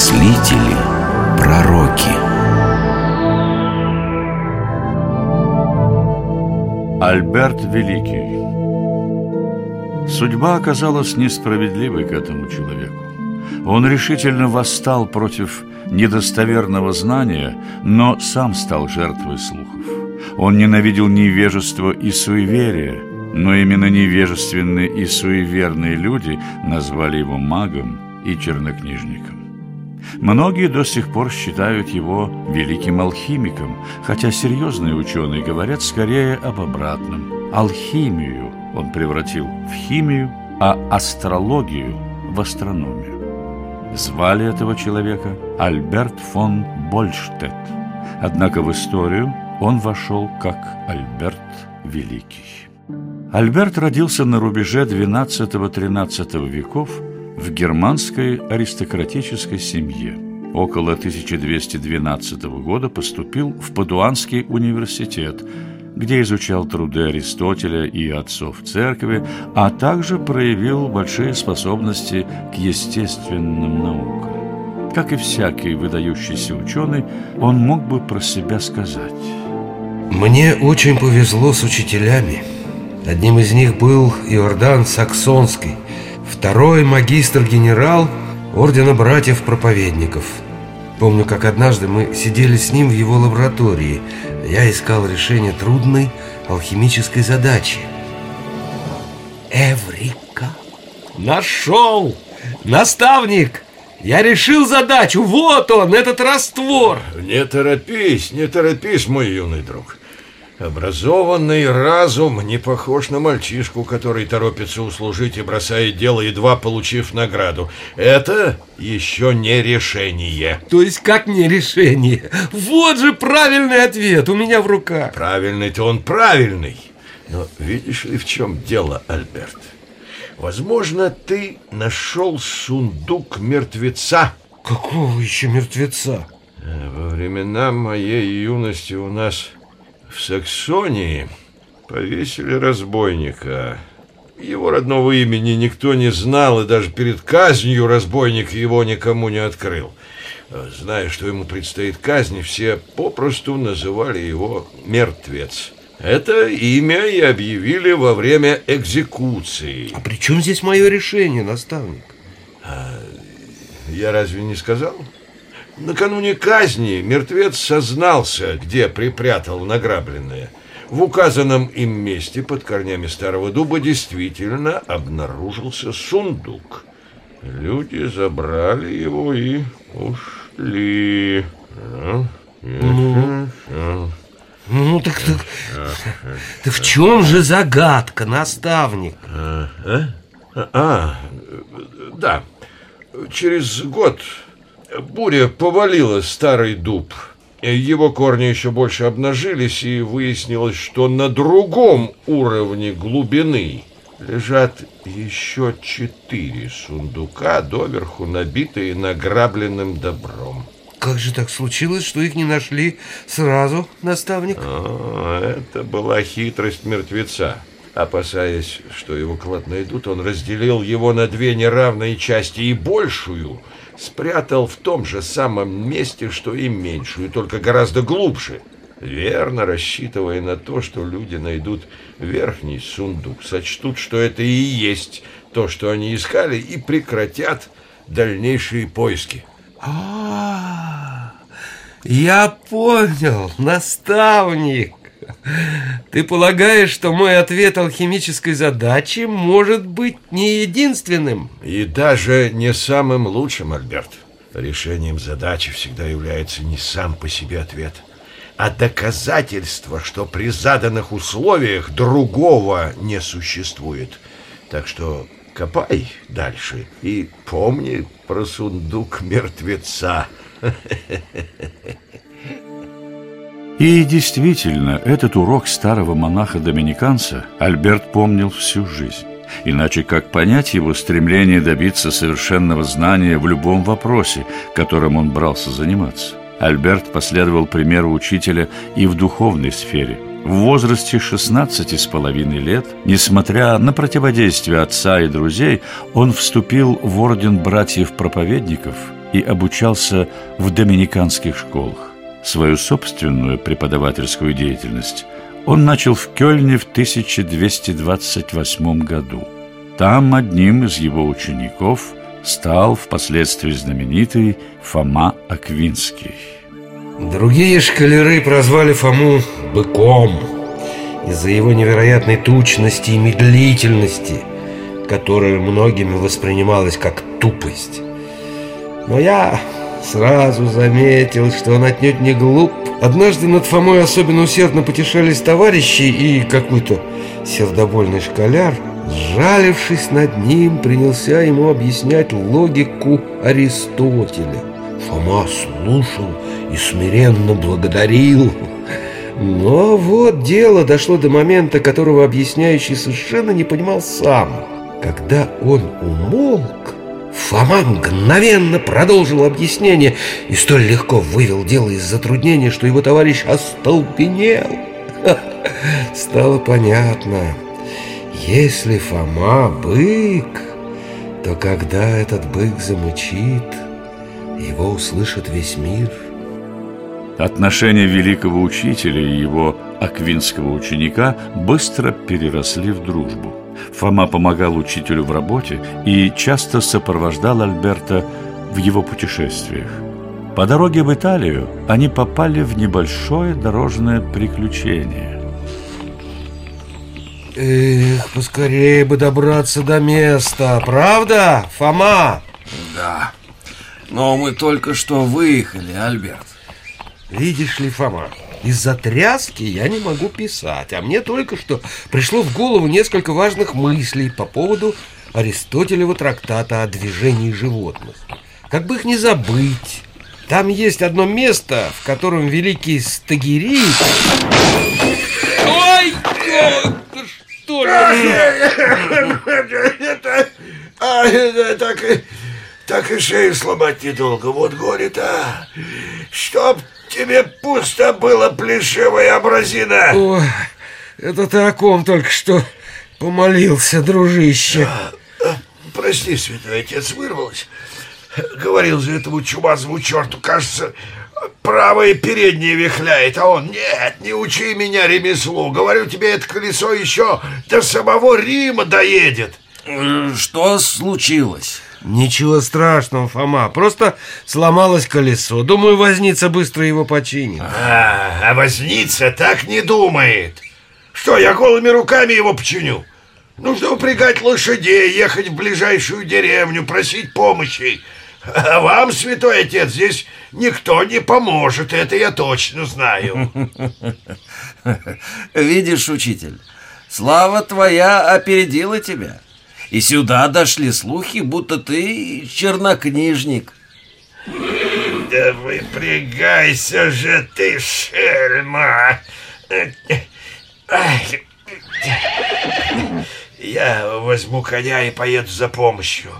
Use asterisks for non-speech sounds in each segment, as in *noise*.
мыслители, пророки. Альберт Великий Судьба оказалась несправедливой к этому человеку. Он решительно восстал против недостоверного знания, но сам стал жертвой слухов. Он ненавидел невежество и суеверие, но именно невежественные и суеверные люди назвали его магом и чернокнижником. Многие до сих пор считают его великим алхимиком, хотя серьезные ученые говорят скорее об обратном. Алхимию он превратил в химию, а астрологию – в астрономию. Звали этого человека Альберт фон Больштедт. Однако в историю он вошел как Альберт Великий. Альберт родился на рубеже XII-XIII веков в германской аристократической семье. Около 1212 года поступил в Падуанский университет, где изучал труды Аристотеля и отцов церкви, а также проявил большие способности к естественным наукам. Как и всякий выдающийся ученый, он мог бы про себя сказать. Мне очень повезло с учителями. Одним из них был Иордан Саксонский, второй магистр-генерал Ордена Братьев-Проповедников. Помню, как однажды мы сидели с ним в его лаборатории. Я искал решение трудной алхимической задачи. Эврика! Нашел! Наставник! Я решил задачу! Вот он, этот раствор! Не торопись, не торопись, мой юный друг. Образованный разум не похож на мальчишку, который торопится услужить и бросает дело, едва получив награду. Это еще не решение. То есть как не решение? Вот же правильный ответ у меня в руках. Правильный-то он правильный. Но видишь ли, в чем дело, Альберт? Возможно, ты нашел сундук мертвеца. Какого еще мертвеца? Во времена моей юности у нас в Саксонии повесили разбойника. Его родного имени никто не знал, и даже перед казнью разбойник его никому не открыл. Зная, что ему предстоит казнь, все попросту называли его «мертвец». Это имя и объявили во время экзекуции. А при чем здесь мое решение, наставник? А, я разве не сказал? Накануне казни мертвец сознался, где припрятал награбленное. В указанном им месте под корнями старого дуба действительно обнаружился сундук. Люди забрали его и ушли. Ну, ну так, так, так в чем же загадка, наставник? А, а? а, да. Через год Буря повалила старый дуб. Его корни еще больше обнажились, и выяснилось, что на другом уровне глубины лежат еще четыре сундука, доверху набитые награбленным добром. Как же так случилось, что их не нашли сразу, наставник? А, это была хитрость мертвеца. Опасаясь, что его клад найдут, он разделил его на две неравные части и большую – спрятал в том же самом месте, что и меньшую, только гораздо глубже, верно рассчитывая на то, что люди найдут верхний сундук, сочтут, что это и есть то, что они искали, и прекратят дальнейшие поиски. А, я понял, наставник. Ты полагаешь, что мой ответ алхимической задачи может быть не единственным? И даже не самым лучшим, Альберт. Решением задачи всегда является не сам по себе ответ, а доказательство, что при заданных условиях другого не существует. Так что копай дальше и помни про сундук мертвеца. *laughs* И действительно, этот урок старого монаха-доминиканца Альберт помнил всю жизнь. Иначе как понять его стремление добиться совершенного знания в любом вопросе, которым он брался заниматься? Альберт последовал примеру учителя и в духовной сфере. В возрасте 16 с половиной лет, несмотря на противодействие отца и друзей, он вступил в орден братьев-проповедников и обучался в доминиканских школах. Свою собственную преподавательскую деятельность он начал в Кёльне в 1228 году. Там одним из его учеников стал впоследствии знаменитый Фома Аквинский. Другие шкалеры прозвали Фому «быком» из-за его невероятной тучности и медлительности, которая многими воспринималась как тупость. Но я сразу заметил, что он отнюдь не глуп. Однажды над Фомой особенно усердно потешались товарищи, и какой-то сердобольный школяр, сжалившись над ним, принялся ему объяснять логику Аристотеля. Фома слушал и смиренно благодарил. Но вот дело дошло до момента, которого объясняющий совершенно не понимал сам. Когда он умолк, Фома мгновенно продолжил объяснение и столь легко вывел дело из затруднения, что его товарищ остолбенел. Стало понятно, если Фома бык, то когда этот бык замычит, его услышит весь мир. Отношения великого учителя и его аквинского ученика быстро переросли в дружбу. Фома помогал учителю в работе и часто сопровождал Альберта в его путешествиях. По дороге в Италию они попали в небольшое дорожное приключение. Эх, поскорее бы добраться до места, правда, Фома? Да, но мы только что выехали, Альберт. Видишь ли, Фома, из-за тряски я не могу писать, а мне только что пришло в голову несколько важных мыслей по поводу Аристотелева трактата о движении животных. Как бы их не забыть. Там есть одно место, в котором великий Стагирий... Ой! Да что Это... А, это так и... Так и шею сломать недолго. Вот горе-то. Чтоб тебе пусто было, плешивая образина. Ой, это ты о ком только что помолился, дружище. А, а, прости, святой отец, вырвалось. Говорил же этому чумазому черту, кажется, правое переднее вихляет, а он, нет, не учи меня ремеслу. Говорю тебе, это колесо еще до самого Рима доедет. Э, что случилось? Ничего страшного, Фома. Просто сломалось колесо. Думаю, возница быстро его починит. А, а возница так не думает. Что, я голыми руками его починю? Нужно упрягать лошадей, ехать в ближайшую деревню, просить помощи. А вам, святой отец, здесь никто не поможет, это я точно знаю. *laughs* Видишь, учитель, слава твоя опередила тебя. И сюда дошли слухи, будто ты чернокнижник. Да выпрягайся же ты, шельма! Я возьму коня и поеду за помощью.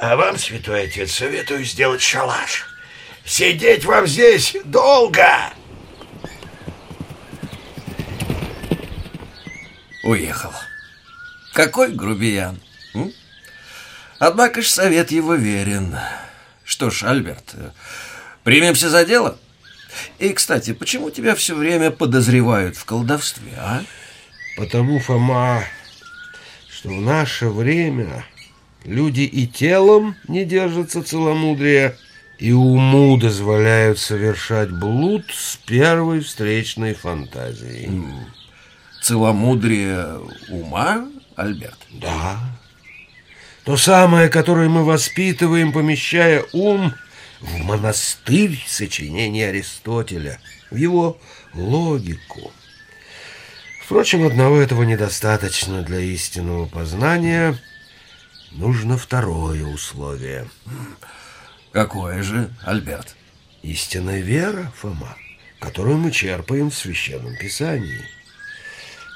А вам, святой отец, советую сделать шалаш. Сидеть вам здесь долго. Уехал. Какой грубиян. Однако ж совет его верен. Что ж, Альберт, примемся за дело? И, кстати, почему тебя все время подозревают в колдовстве, а? Потому, Фома, что в наше время люди и телом не держатся целомудрия, и уму дозволяют совершать блуд с первой встречной фантазией. Целомудрие ума, Альберт? Да. То самое, которое мы воспитываем, помещая ум в монастырь сочинений Аристотеля, в его логику. Впрочем, одного этого недостаточно для истинного познания. Нужно второе условие. Какое же, Альберт? Истинная вера, Фома, которую мы черпаем в Священном Писании.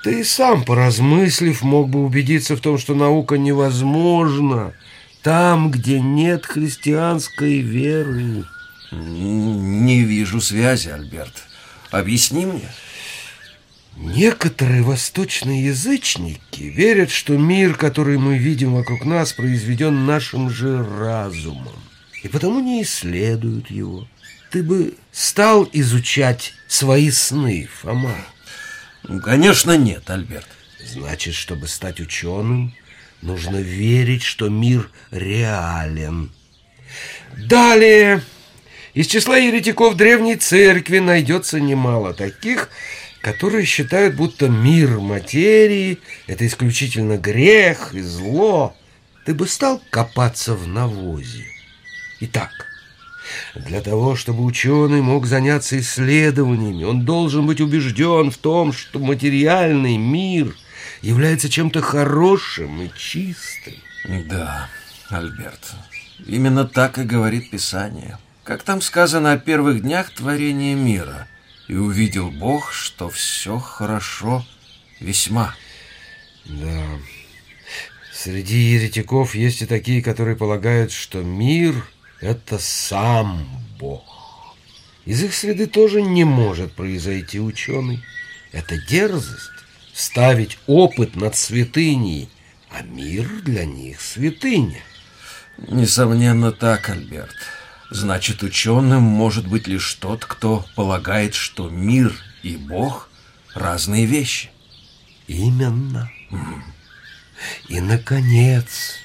Ты сам, поразмыслив, мог бы убедиться в том, что наука невозможна там, где нет христианской веры. Не вижу связи, Альберт. Объясни мне. Некоторые восточные язычники верят, что мир, который мы видим вокруг нас, произведен нашим же разумом. и потому не исследуют его. Ты бы стал изучать свои сны, Фома? Ну, конечно, нет, Альберт. Значит, чтобы стать ученым, нужно верить, что мир реален. Далее, из числа еретиков Древней Церкви найдется немало таких, которые считают, будто мир материи – это исключительно грех и зло. Ты бы стал копаться в навозе. Итак, для того, чтобы ученый мог заняться исследованиями, он должен быть убежден в том, что материальный мир является чем-то хорошим и чистым. Да, Альберт, именно так и говорит Писание. Как там сказано о первых днях творения мира. И увидел Бог, что все хорошо весьма. Да. Среди еретиков есть и такие, которые полагают, что мир — это сам Бог. Из их среды тоже не может произойти ученый. Это дерзость — ставить опыт над святыней, а мир для них святыня. Несомненно так, Альберт. Значит, ученым может быть лишь тот, кто полагает, что мир и Бог — разные вещи. Именно. И, наконец,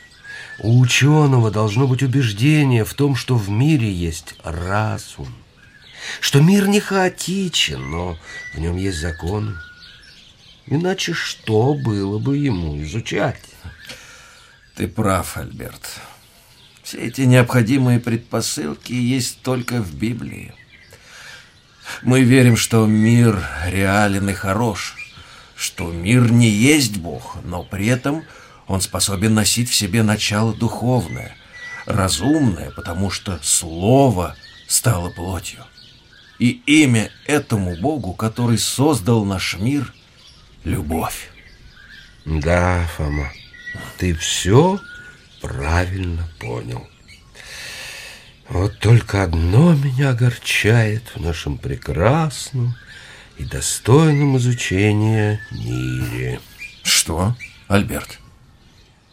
у ученого должно быть убеждение в том, что в мире есть разум, что мир не хаотичен, но в нем есть законы. Иначе что было бы ему изучать? Ты прав, Альберт. Все эти необходимые предпосылки есть только в Библии. Мы верим, что мир реален и хорош, что мир не есть Бог, но при этом он способен носить в себе начало духовное, разумное, потому что Слово стало плотью. И имя этому Богу, который создал наш мир, — любовь. Да, Фома, ты все правильно понял. Вот только одно меня огорчает в нашем прекрасном и достойном изучения мире. Что, Альберт?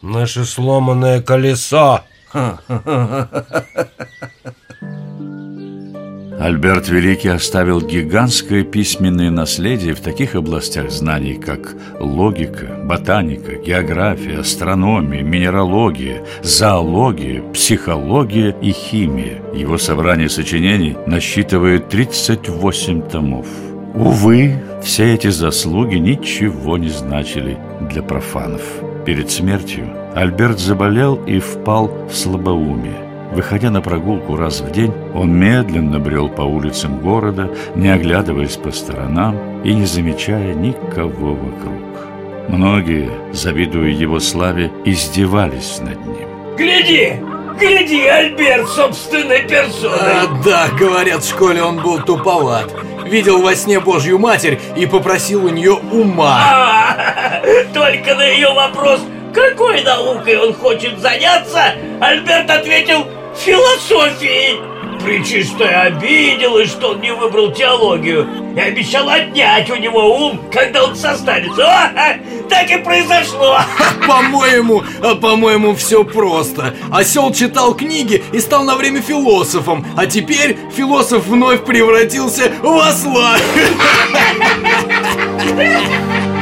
Наше сломанное колесо. Альберт Великий оставил гигантское письменное наследие в таких областях знаний, как логика, ботаника, география, астрономия, минералогия, зоология, психология и химия. Его собрание сочинений насчитывает 38 томов. Увы, все эти заслуги ничего не значили для профанов. Перед смертью Альберт заболел и впал в слабоумие. Выходя на прогулку раз в день, он медленно брел по улицам города, не оглядываясь по сторонам и не замечая никого вокруг. Многие, завидуя его славе, издевались над ним. Гляди! Гляди, Альберт собственной персоной! А, да, говорят, в школе он был туповат. Видел во сне Божью Матерь и попросил у нее ума. А, только на ее вопрос, какой наукой он хочет заняться, Альберт ответил философией. Пречистая обиделась, что он не выбрал теологию и обещал отнять у него ум, когда он состарится. О, так и произошло. По-моему, а, по-моему, все просто. Осел читал книги и стал на время философом, а теперь философ вновь превратился в осла. *laughs*